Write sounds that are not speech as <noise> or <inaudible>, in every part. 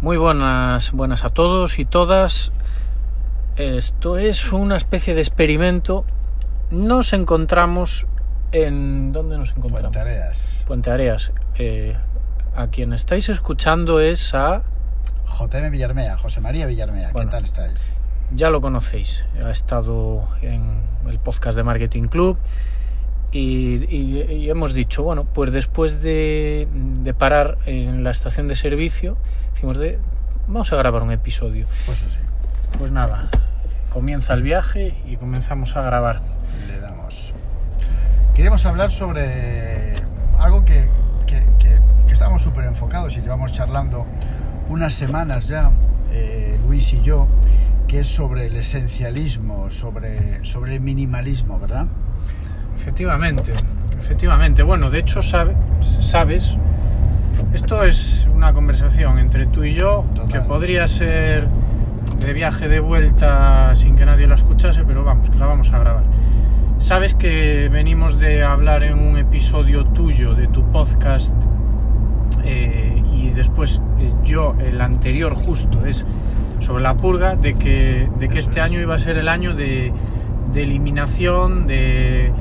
Muy buenas, buenas a todos y todas. Esto es una especie de experimento. Nos encontramos en. ¿Dónde nos encontramos? Puente Areas. Puente Areas. Eh, a quien estáis escuchando es a. JM Villarmea, José María Villarmea. Bueno. ¿Qué tal estáis? Ya lo conocéis. Ha estado en el podcast de Marketing Club. Y, y- y hemos dicho, bueno, pues después de, de parar en la estación de servicio, decimos de, vamos a grabar un episodio. Pues así. Pues nada, comienza el viaje y comenzamos a grabar. Le damos. Queremos hablar sobre algo que, que, que- que estamos súper enfocados y llevamos charlando unas semanas ya, eh, Luis y yo, que es sobre el esencialismo, sobre, sobre el minimalismo, ¿verdad? Efectivamente, efectivamente. Bueno, de hecho, sabe- sabes, esto es una conversación entre tú y yo Total. que podría ser de viaje de vuelta sin que nadie la escuchase, pero vamos, que la vamos a grabar. Sabes que venimos de hablar en un episodio tuyo de tu podcast eh, y después eh, yo, el anterior justo, es sobre la purga, de que, de que este es. año iba a ser el año de, de eliminación, de,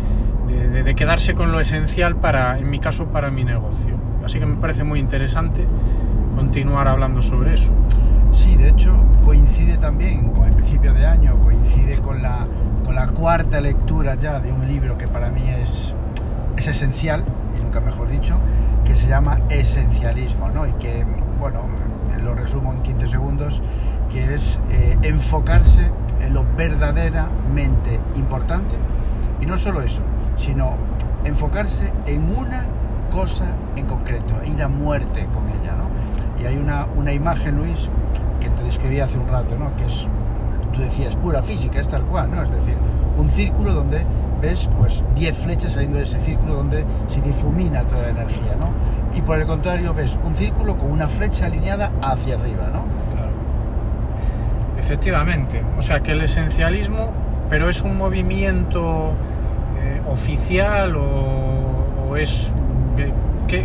de- quedarse con lo esencial para, en mi caso, para mi negocio. Así que me parece muy interesante continuar hablando sobre eso. Sí, de hecho coincide también con el principio de año, coincide con la, con la cuarta lectura ya de un libro que para mí es, es esencial, y nunca mejor dicho, que se llama Esencialismo, ¿no? Y que, bueno, lo resumo en 15 segundos, que es eh, enfocarse en lo verdaderamente importante, y no solo eso, sino enfocarse en una cosa en concreto, ir a muerte con ella, ¿no? Y hay una, una imagen, Luis, que te describí hace un rato, ¿no? Que es, tú decías, pura física, es tal cual, ¿no? Es decir, un círculo donde ves, pues, 10 flechas saliendo de ese círculo donde se difumina toda la energía, ¿no? Y por el contrario ves un círculo con una flecha alineada hacia arriba, ¿no? Efectivamente, o sea que el esencialismo, pero es un movimiento oficial o, o es que,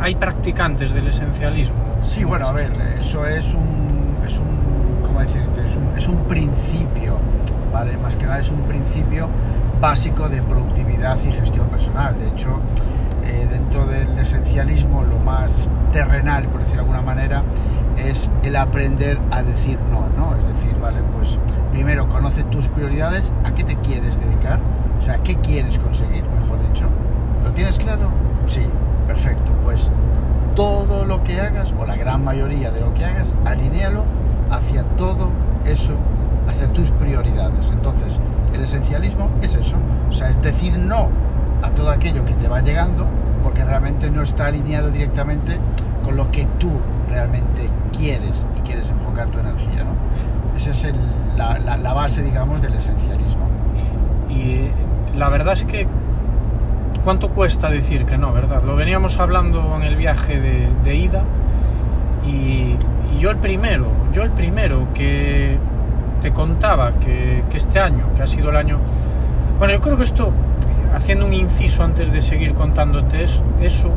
hay practicantes del esencialismo. Sí, bueno, a ver, eso es un, es un, ¿cómo decirte? Es un, es un principio, ¿vale? Más que nada es un principio básico de productividad y gestión personal. De hecho, eh, dentro del esencialismo, lo más terrenal, por decirlo de alguna manera, es el aprender a decir no, ¿no? Es decir, vale, pues primero conoce tus prioridades, a qué te quieres dedicar, o sea, qué quieres conseguir, mejor dicho. ¿Lo tienes claro? Sí, perfecto. Pues todo lo que hagas, o la gran mayoría de lo que hagas, alinéalo hacia todo eso, hacia tus prioridades. Entonces, el esencialismo es eso, o sea, es decir no a todo aquello que te va llegando, porque realmente no está alineado directamente con lo que tú realmente quieres y quieres enfocar tu energía, ¿no? Esa es el- la, la- la base, digamos, del esencialismo. Y la verdad es que cuánto cuesta decir que no, ¿verdad? Lo veníamos hablando en el viaje de, ida y, yo el primero, yo el primero que te contaba que, que este año, que ha sido el año... Bueno, yo creo que esto, haciendo un inciso antes de seguir contándote es- eso,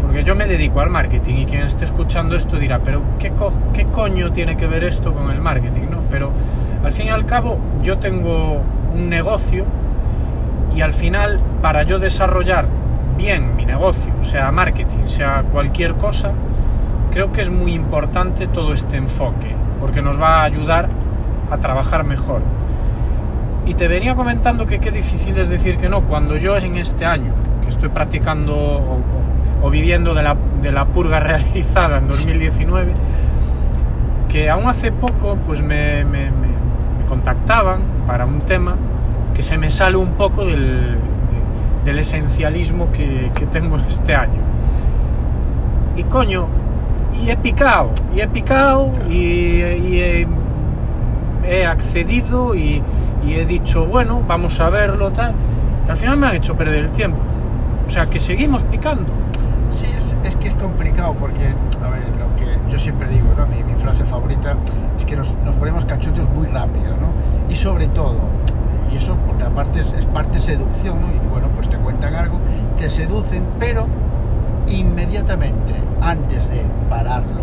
porque yo me dedico al marketing y quien esté escuchando esto dirá, pero ¿qué, qué coño tiene que ver esto con el marketing? ¿no? Pero al fin y al cabo yo tengo un negocio y al final para yo desarrollar bien mi negocio, sea marketing, sea cualquier cosa, creo que es muy importante todo este enfoque, porque nos va a ayudar a trabajar mejor. Y te venía comentando que qué difícil es decir que no, cuando yo en este año, que estoy practicando o, viviendo de la, de la purga <laughs> realizada en 2019, que aún hace poco pues me contactaban para un tema que se me sale un poco del, de- del esencialismo que, que tengo este año. Y coño, y he picado, y he picado, y, y he, he accedido y, y he dicho, bueno, vamos a verlo, tal. Y al final me han hecho perder el tiempo. O sea, que seguimos picando. Sí, es, es que es complicado porque, a ver, lo que yo siempre digo, ¿no? mi, mi frase favorita es que nos, nos ponemos cachotos muy rápido, ¿no? Y sobre todo, y eso porque aparte es, es parte seducción, ¿no? Y bueno, pues te cuentan algo, te seducen, pero inmediatamente antes de pararlo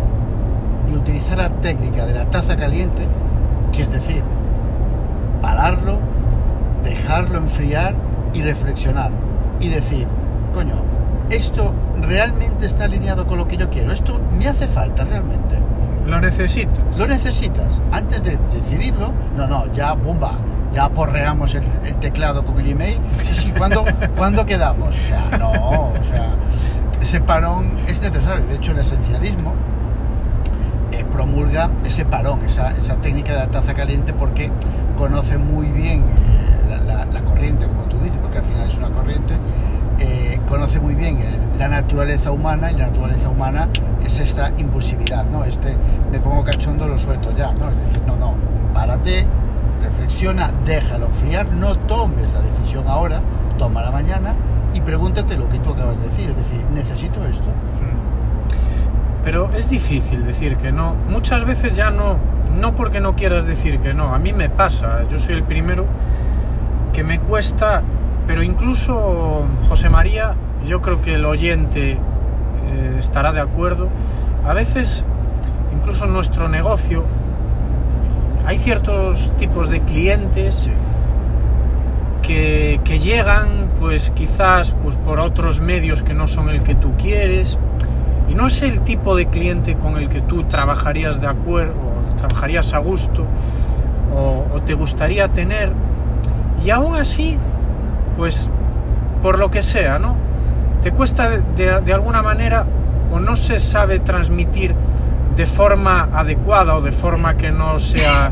y utilizar la técnica de la taza caliente, que es decir, pararlo, dejarlo enfriar y reflexionar. Y decir, coño, esto realmente está alineado con lo que yo quiero, esto me hace falta realmente. Lo necesitas. Lo necesitas. Antes de decidirlo, no, no, ya, bomba, ya porreamos el, el teclado con el email. Sí, sí, ¿cuándo, ¿cuándo quedamos? O sea, no, o sea, ese parón es necesario. De hecho, el esencialismo eh, promulga ese parón, esa, esa, técnica de la taza caliente, porque conoce muy bien eh, la, la, la, corriente, como tú dices, porque al final es una corriente, eh, conoce muy bien el, la naturaleza humana y la naturaleza humana es esta impulsividad, ¿no? Este me pongo cachondo, lo suelto ya, ¿no? Es decir, no, no, párate, reflexiona, déjalo enfriar, no tomes la decisión ahora, tómala mañana y pregúntate lo que tú acabas de decir, es decir, necesito esto. Pero es difícil decir que no. Muchas veces ya no, no porque no quieras decir que no. A mí me pasa, yo soy el primero que me cuesta, pero incluso José María, yo creo que el oyente eh, estará de acuerdo. A veces, incluso nuestro negocio, hay ciertos tipos de clientes Sí. que, que llegan, pues quizás pues, por otros medios que no son el que tú quieres, y no es el tipo de cliente con el que tú trabajarías de acuerdo, o trabajarías a gusto, o, o te gustaría tener, y aún así, pues por lo que sea, ¿no? Te cuesta de, de, de alguna manera o no se sabe transmitir de forma adecuada o de forma que no sea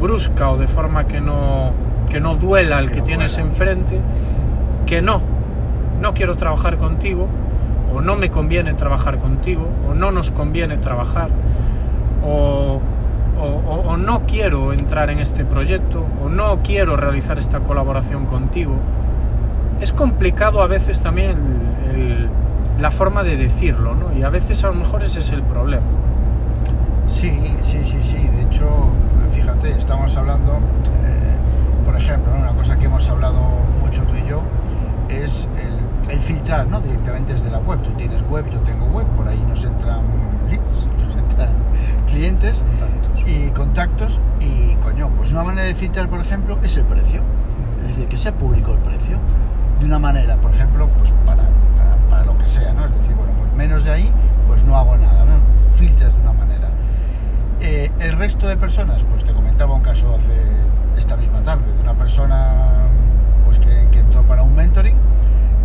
brusca o de forma que no, que no duela al que, Que no tienes duela. enfrente, que no, no quiero trabajar contigo, o no me conviene trabajar contigo, o no nos conviene trabajar, o, o- o- o no quiero entrar en este proyecto, o no quiero realizar esta colaboración contigo. Es complicado a veces también el- el- la forma de decirlo, ¿no? Y a veces a lo mejor ese es el problema. Sí, sí, sí, sí. De hecho, fíjate, estamos hablando, eh, por ejemplo, ¿no? una cosa que hemos hablado mucho tú y yo es el, el filtrar, ¿no? Directamente desde la web. Tú tienes web, yo tengo web, por ahí nos entran leads, <laughs> nos entran clientes y contactos y, coño, pues una manera de filtrar, por ejemplo, es el precio. Es decir, que sea público el precio. De una manera, por ejemplo, pues para, para, para lo que sea, ¿no? Es decir, bueno, pues menos de ahí, pues no hago nada, ¿no? Filtras de una manera. Eh, el resto de personas, pues te comentaba un caso hace esta misma tarde de una persona pues que, que entró para un mentoring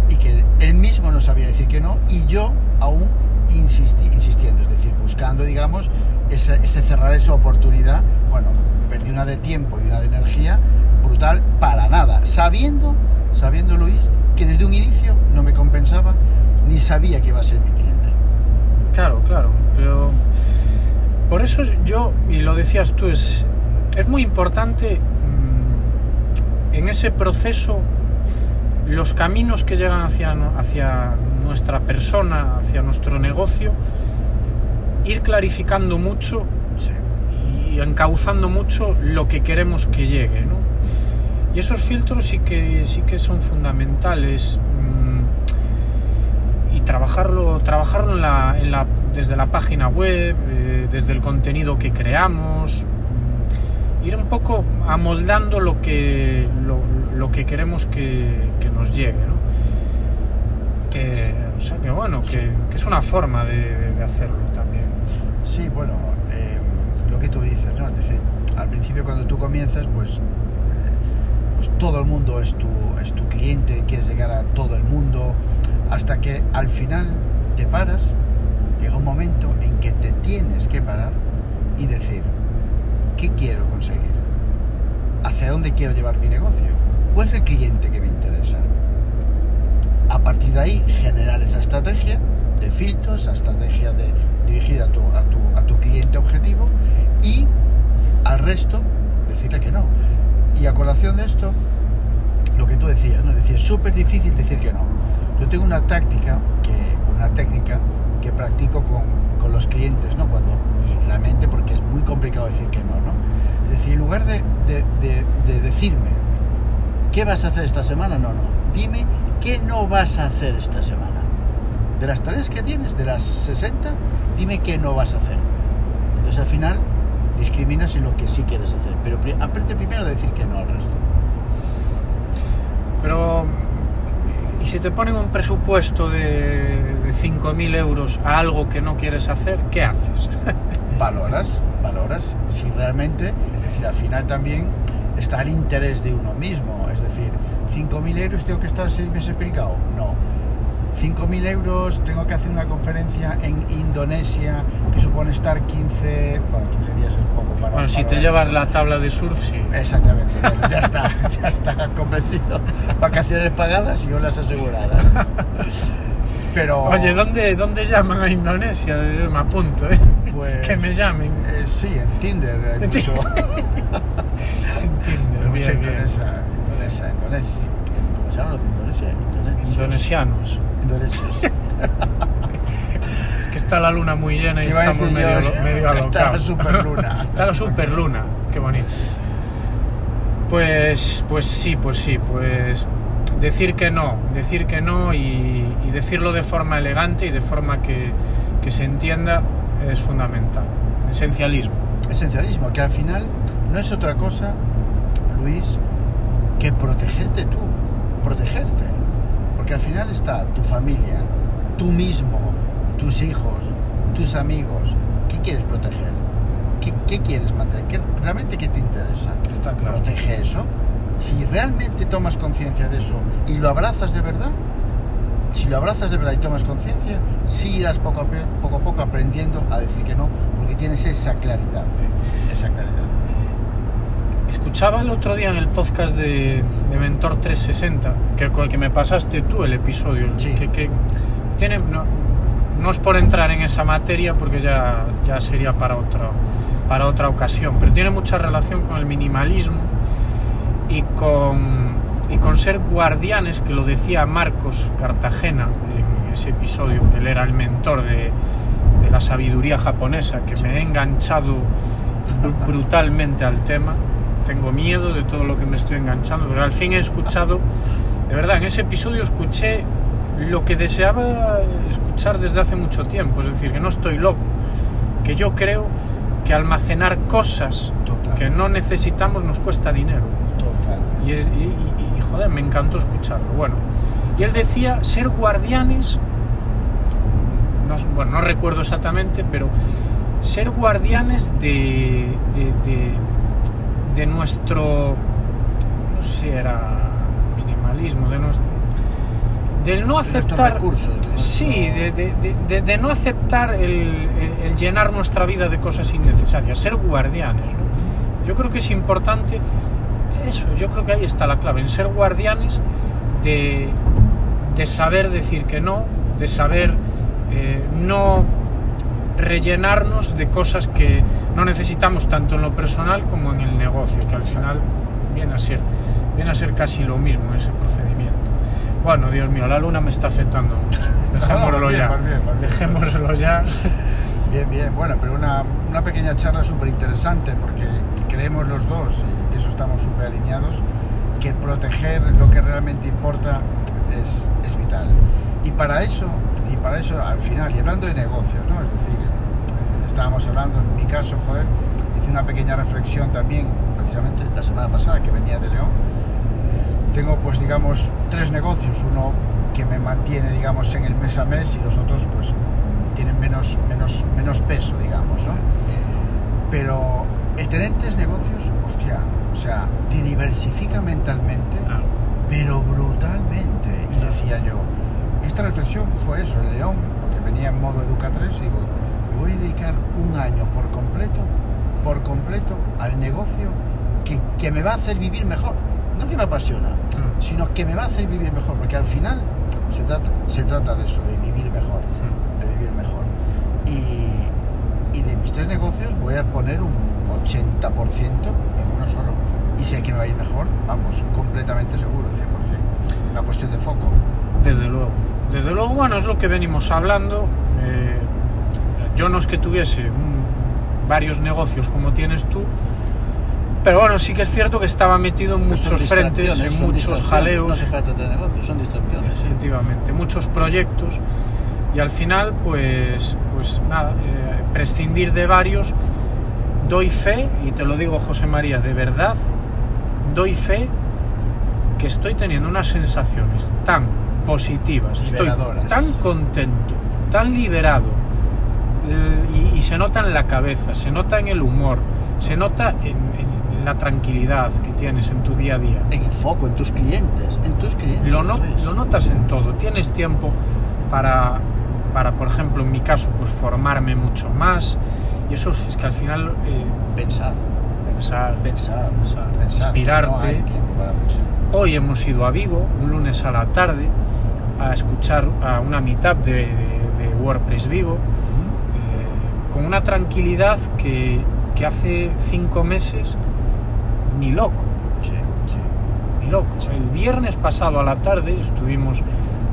y que él mismo no sabía decir que no y yo aún insisti- insistiendo, es decir, buscando, digamos, ese, ese cerrar esa oportunidad. Bueno, perdí una de tiempo y una de energía brutal para nada, sabiendo, sabiendo Luis, que desde un inicio no me compensaba ni sabía que iba a ser mi cliente. Claro, claro, pero por eso yo, y lo decías tú, es, es muy importante mm, en ese proceso los caminos que llegan hacia, hacia nuestra persona, hacia nuestro negocio, ir clarificando mucho y encauzando mucho lo que queremos que llegue, ¿no? Y esos filtros sí que, sí que son fundamentales. mm, Y trabajarlo, trabajarlo en la- desde la página web, eh, desde el contenido que creamos, ir un poco amoldando lo que, lo, lo que queremos que, que nos llegue, ¿no? Eh, o sea que bueno, que, es una forma de, de hacerlo también. Sí, bueno, eh, lo que tú dices, ¿no? Es decir, al principio cuando tú comienzas, pues, eh, pues todo el mundo es tu, es tu cliente, quieres llegar a todo el mundo, hasta que al final te paras, llega un momento en que te tienes que parar y decir, ¿qué quiero conseguir? ¿Hacia dónde quiero llevar mi negocio? ¿Cuál es el cliente que me interesa? A partir de ahí, generar esa estrategia de filtros, esa estrategia de, dirigida a tu, cliente objetivo y al resto decirle que no. Y a colación de esto, lo que tú decías, ¿no? Decir, es súper difícil decir que no. Yo tengo una táctica, una técnica que practico con, con los clientes, ¿no? Cuando, y realmente porque es muy complicado decir que no, ¿no? Es decir, en lugar de, de, de, de decirme, ¿qué vas a hacer esta semana? No, no. Dime qué no vas a hacer esta semana. De las tareas que tienes, de las 60, dime qué no vas a hacer. Entonces al final discriminas en lo que sí quieres hacer, pero aprende primero a decir que no al resto. Pero, ¿y si te ponen un presupuesto de, de 5.000 euros a algo que no quieres hacer, qué haces? <laughs> Valoras, valoras si realmente, es decir, al final también está el interés de uno mismo, es decir, 5.000 euros tengo que estar seis meses picado, no. 5.000 euros tengo que hacer una conferencia en Indonesia que supone estar 15, bueno, 15 días es poco para... Bueno, si para- te llevas la tabla de surf, sí. Exactamente, ya- ya está, <laughs> ya está convencido. Vacaciones pagadas y olas aseguradas. Pero. Oye, ¿dónde, ¿dónde llaman a Indonesia? Me apunto, ¿eh? Pues, que me llamen. eh, sí, en Tinder hay En mucho. <laughs> Entiendo, mucha bien, bien. indonesa, indonesa, indonesia. ¿Cómo se llaman los de Indonesia? Indonesios. Indonesianos. Indonesios. Es que está la luna muy llena y estamos medio, yo, medio está la alocados. superluna. <laughs> está la superluna, qué bonito. Pues, pues sí, pues sí, pues decir que no, decir que no y, y decirlo de forma elegante y de forma que, que se entienda es fundamental. Esencialismo. Esencialismo, que al final no es otra cosa, Luis, que protegerte tú. Protegerte. Porque al final está tu familia, tú mismo, tus hijos, tus amigos. ¿Qué quieres proteger? ¿Qué, qué quieres mantener? ¿Qué, ¿Realmente qué te interesa? Está claro. Protege eso. Si realmente tomas conciencia de eso y lo abrazas de verdad, si lo abrazas de verdad y tomas conciencia, sí irás poco a, poco a poco aprendiendo a decir que no, porque tienes esa claridad. Esa claridad. Escuchaba el otro día en el podcast de, de Mentor 360, que, que me pasaste tú el episodio, Sí. que, que tiene, no, no es por entrar en esa materia porque ya, ya sería para otra, para otra ocasión, pero tiene mucha relación con el minimalismo y con, y con ser guardianes, que lo decía Marcos Cartagena en ese episodio, él era el mentor de, de la sabiduría japonesa, que me he enganchado br- brutalmente al tema. Tengo miedo de todo lo que me estoy enganchando, pero al fin he escuchado, de verdad, en ese episodio escuché lo que deseaba escuchar desde hace mucho tiempo, es decir, que no estoy loco, que yo creo que almacenar cosas Total. que no necesitamos nos cuesta dinero. Total. Y, es- y- y- y, joder, me encantó escucharlo. Bueno, y él decía ser guardianes, no, bueno, no recuerdo exactamente, pero ser guardianes de, de, de- de nuestro, no sé si era minimalismo, de nuestro, del no De aceptar... recursos, de nuestro- Sí, de, de- de- de- de no aceptar el, el- el llenar nuestra vida de cosas innecesarias, ser guardianes. ¿no? Yo creo que es importante eso, yo creo que ahí está la clave, en ser guardianes de, de saber decir que no, de saber eh, no rellenarnos de cosas que no necesitamos tanto en lo personal como en el negocio, que al final viene a ser, viene a ser casi lo mismo ese procedimiento. Bueno, Dios mío, la luna me está afectando mucho. <laughs> Dejémoslo bien, ya. bien, bien. Dejémoslo ya. <laughs> Bien, bien, bueno, pero una, una pequeña charla súper interesante porque creemos los dos, y eso estamos súper alineados, que proteger lo que realmente importa es, es vital. Y para eso, y para eso al final, y hablando de negocios, ¿no? Es decir, eh, estábamos hablando, en mi caso, joder, hice una pequeña reflexión también, precisamente la semana pasada que venía de León. Tengo pues digamos tres negocios, uno que me mantiene digamos en el mes a mes y los otros pues tienen menos, menos, menos peso digamos, ¿no? Pero el tener tres negocios, hostia, o sea, te diversifica mentalmente, pero brutalmente. Y decía yo, esta reflexión fue eso, el león, porque venía en modo Educa 3, digo, me voy a dedicar un año por completo, por completo, al negocio que, que me va a hacer vivir mejor. No que me apasiona, Mm. sino que me va a hacer vivir mejor, porque al final se trata, se trata de eso, de vivir mejor, de vivir mejor. Y, y de mis tres negocios voy a poner un 80% en uno solo. Y sé que me va a ir mejor, vamos, completamente seguro, 100%. Una cuestión de foco. Desde luego. Desde luego, bueno, es lo que venimos hablando. eh, yo no es que tuviese un- varios negocios como tienes tú, pero bueno, sí que es cierto que estaba metido en Pues muchos frentes, en muchos jaleos. No se trata de negocios, son distracciones. Efectivamente, muchos proyectos y al final, pues, pues nada, eh, prescindir de varios, doy fe, y te lo digo José María, de verdad, doy fe que estoy teniendo unas sensaciones tan positivas, estoy tan contento, tan liberado, y, y se nota en la cabeza, se nota en el humor, se nota en, en- en la tranquilidad que tienes en tu día a día. En el foco, en tus clientes, en tus clientes. Lo, no- lo notas en todo. Tienes tiempo para, para, por ejemplo, en mi caso, pues formarme mucho más. Y eso es que al final eh, Pensar, pensar. pensar, Pensar, inspirarte. No. Hoy hemos ido a Vigo, un lunes a la tarde, a escuchar a una meetup de, de- de WordPress Vigo, eh, con una tranquilidad que, que hace cinco meses ni loco. Sí, sí. ni loco. El viernes pasado a la tarde estuvimos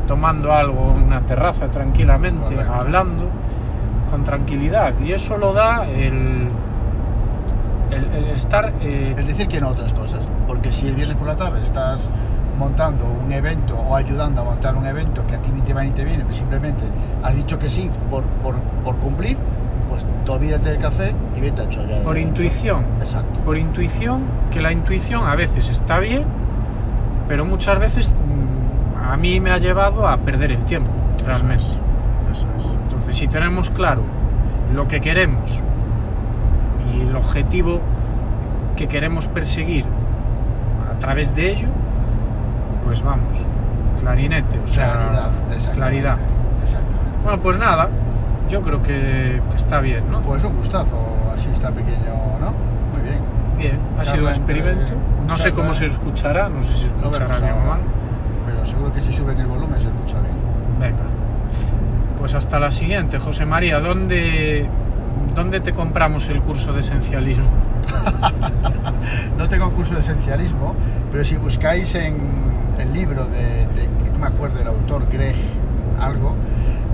tomando algo en una terraza tranquilamente, Correcto. hablando con tranquilidad. Y eso lo da el, el, el estar... eh, Es decir, que no a otras cosas. Porque si el viernes por la tarde estás montando un evento o ayudando a montar un evento que a ti ni te va ni te viene, pero simplemente has dicho que sí por, por, por cumplir, pues te olvídate del café y vete a chollar. por intuición. Exacto. Por intuición, que la intuición a veces está bien, pero muchas veces mm, a mí me ha llevado a perder el tiempo, realmente. Eso es. Eso es. Entonces, si tenemos claro lo que queremos y el objetivo que queremos perseguir a través de ello, pues vamos, clarinete, o sea, Claridad. exactamente. claridad. Exactamente. Bueno, pues nada, yo creo que, que está bien, ¿no? Pues un gustazo, así está pequeño, ¿no? Muy bien. Bien, ha sido un experimento. No sé cómo se escuchará, no sé si se escuchará bien o mal. Pero seguro que si suben el volumen se escucha bien. Venga. Pues hasta la siguiente, José María. ¿Dónde, dónde te compramos el curso de esencialismo? <laughs> No tengo curso de esencialismo, pero si buscáis en el libro de, de- no me acuerdo el autor, Greg algo,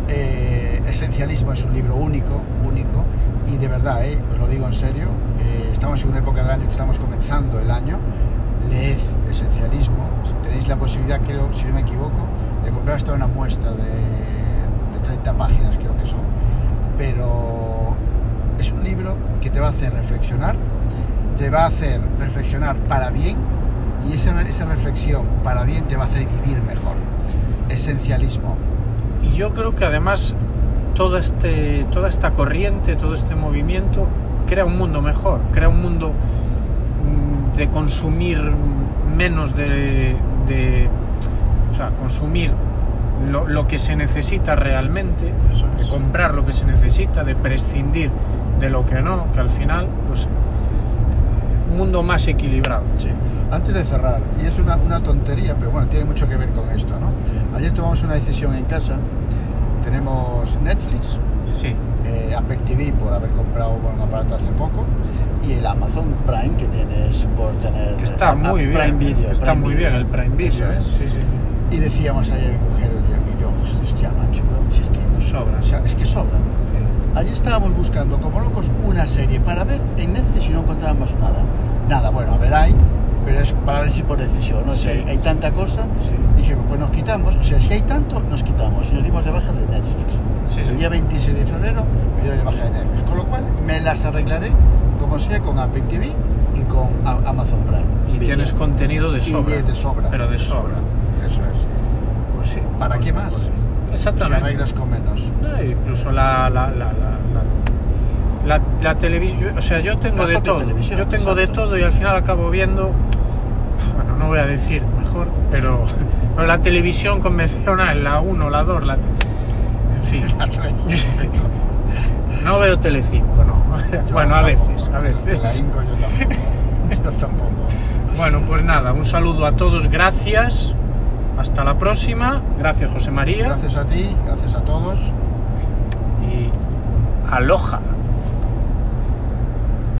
eh, Esencialismo es un libro único, único, y de verdad, eh, os lo digo en serio, eh, estamos en una época del año que estamos comenzando el año, leed Esencialismo, tenéis la posibilidad, creo, si no me equivoco, de comprar hasta una muestra de, de 30 páginas, creo que son, pero es un libro que te va a hacer reflexionar, te va a hacer reflexionar para bien y esa, esa reflexión para bien te va a hacer vivir mejor. Esencialismo. Y yo creo que además todo este, toda esta corriente, todo este movimiento crea un mundo mejor, crea un mundo mm, de consumir menos de, de- o sea, consumir lo, lo que se necesita realmente, de comprar lo que se necesita, de prescindir de lo que no, que al final, pues, un mundo más equilibrado. Sí. Antes de cerrar, y es una, una tontería, pero bueno, tiene mucho que ver con esto, ¿no? Ayer tomamos una decisión en casa. Tenemos Netflix, Sí, eh, Apple TV por haber comprado bueno, un aparato hace poco y el Amazon Prime que tienes por tener que está ah, muy bien, Prime Video, está Prime muy Video. bien el Prime Video, ¿eh? es. Sí, sí. Y decíamos ayer mi mujer y yo, y yo hostia macho, bro, si es que Nos sobra. o sea, es que sobran. Allí estábamos buscando como locos una serie para ver en Netflix y no encontrábamos nada. Nada, bueno, a ver, hay, pero es para ver si por decisión, no sé, Sí. hay, hay tanta cosa. Sí. Dije, pues nos quitamos, o sea, si hay tanto, nos quitamos y nos dimos de baja de Netflix. Sí. El día 26 de febrero me doy de baja de Netflix, con lo cual me las arreglaré como sea con Apple TV y con Amazon Prime. Y Video. tienes contenido de Y sobra. de sobra. Pero de sobra. Eso es. Pues sí. ¿Para Pues- qué más? Sí. Si Exactamente. arreglas con menos. No, incluso la, la, la, la, la, televisión, o sea, yo tengo de todo. Yo tengo de exacto. todo y al final acabo viendo, bueno, no voy a decir mejor, pero, <laughs> pero la televisión convencional, la 1, la 2, la... En fin, <laughs> La tres. <laughs> no veo Telecinco, no. Yo bueno, a veces, a veces. hinco yo tampoco. Yo tampoco. Bueno, pues nada, un saludo a todos, gracias. Hasta la próxima. Gracias, José María. Gracias a ti, gracias a todos. Y aloja.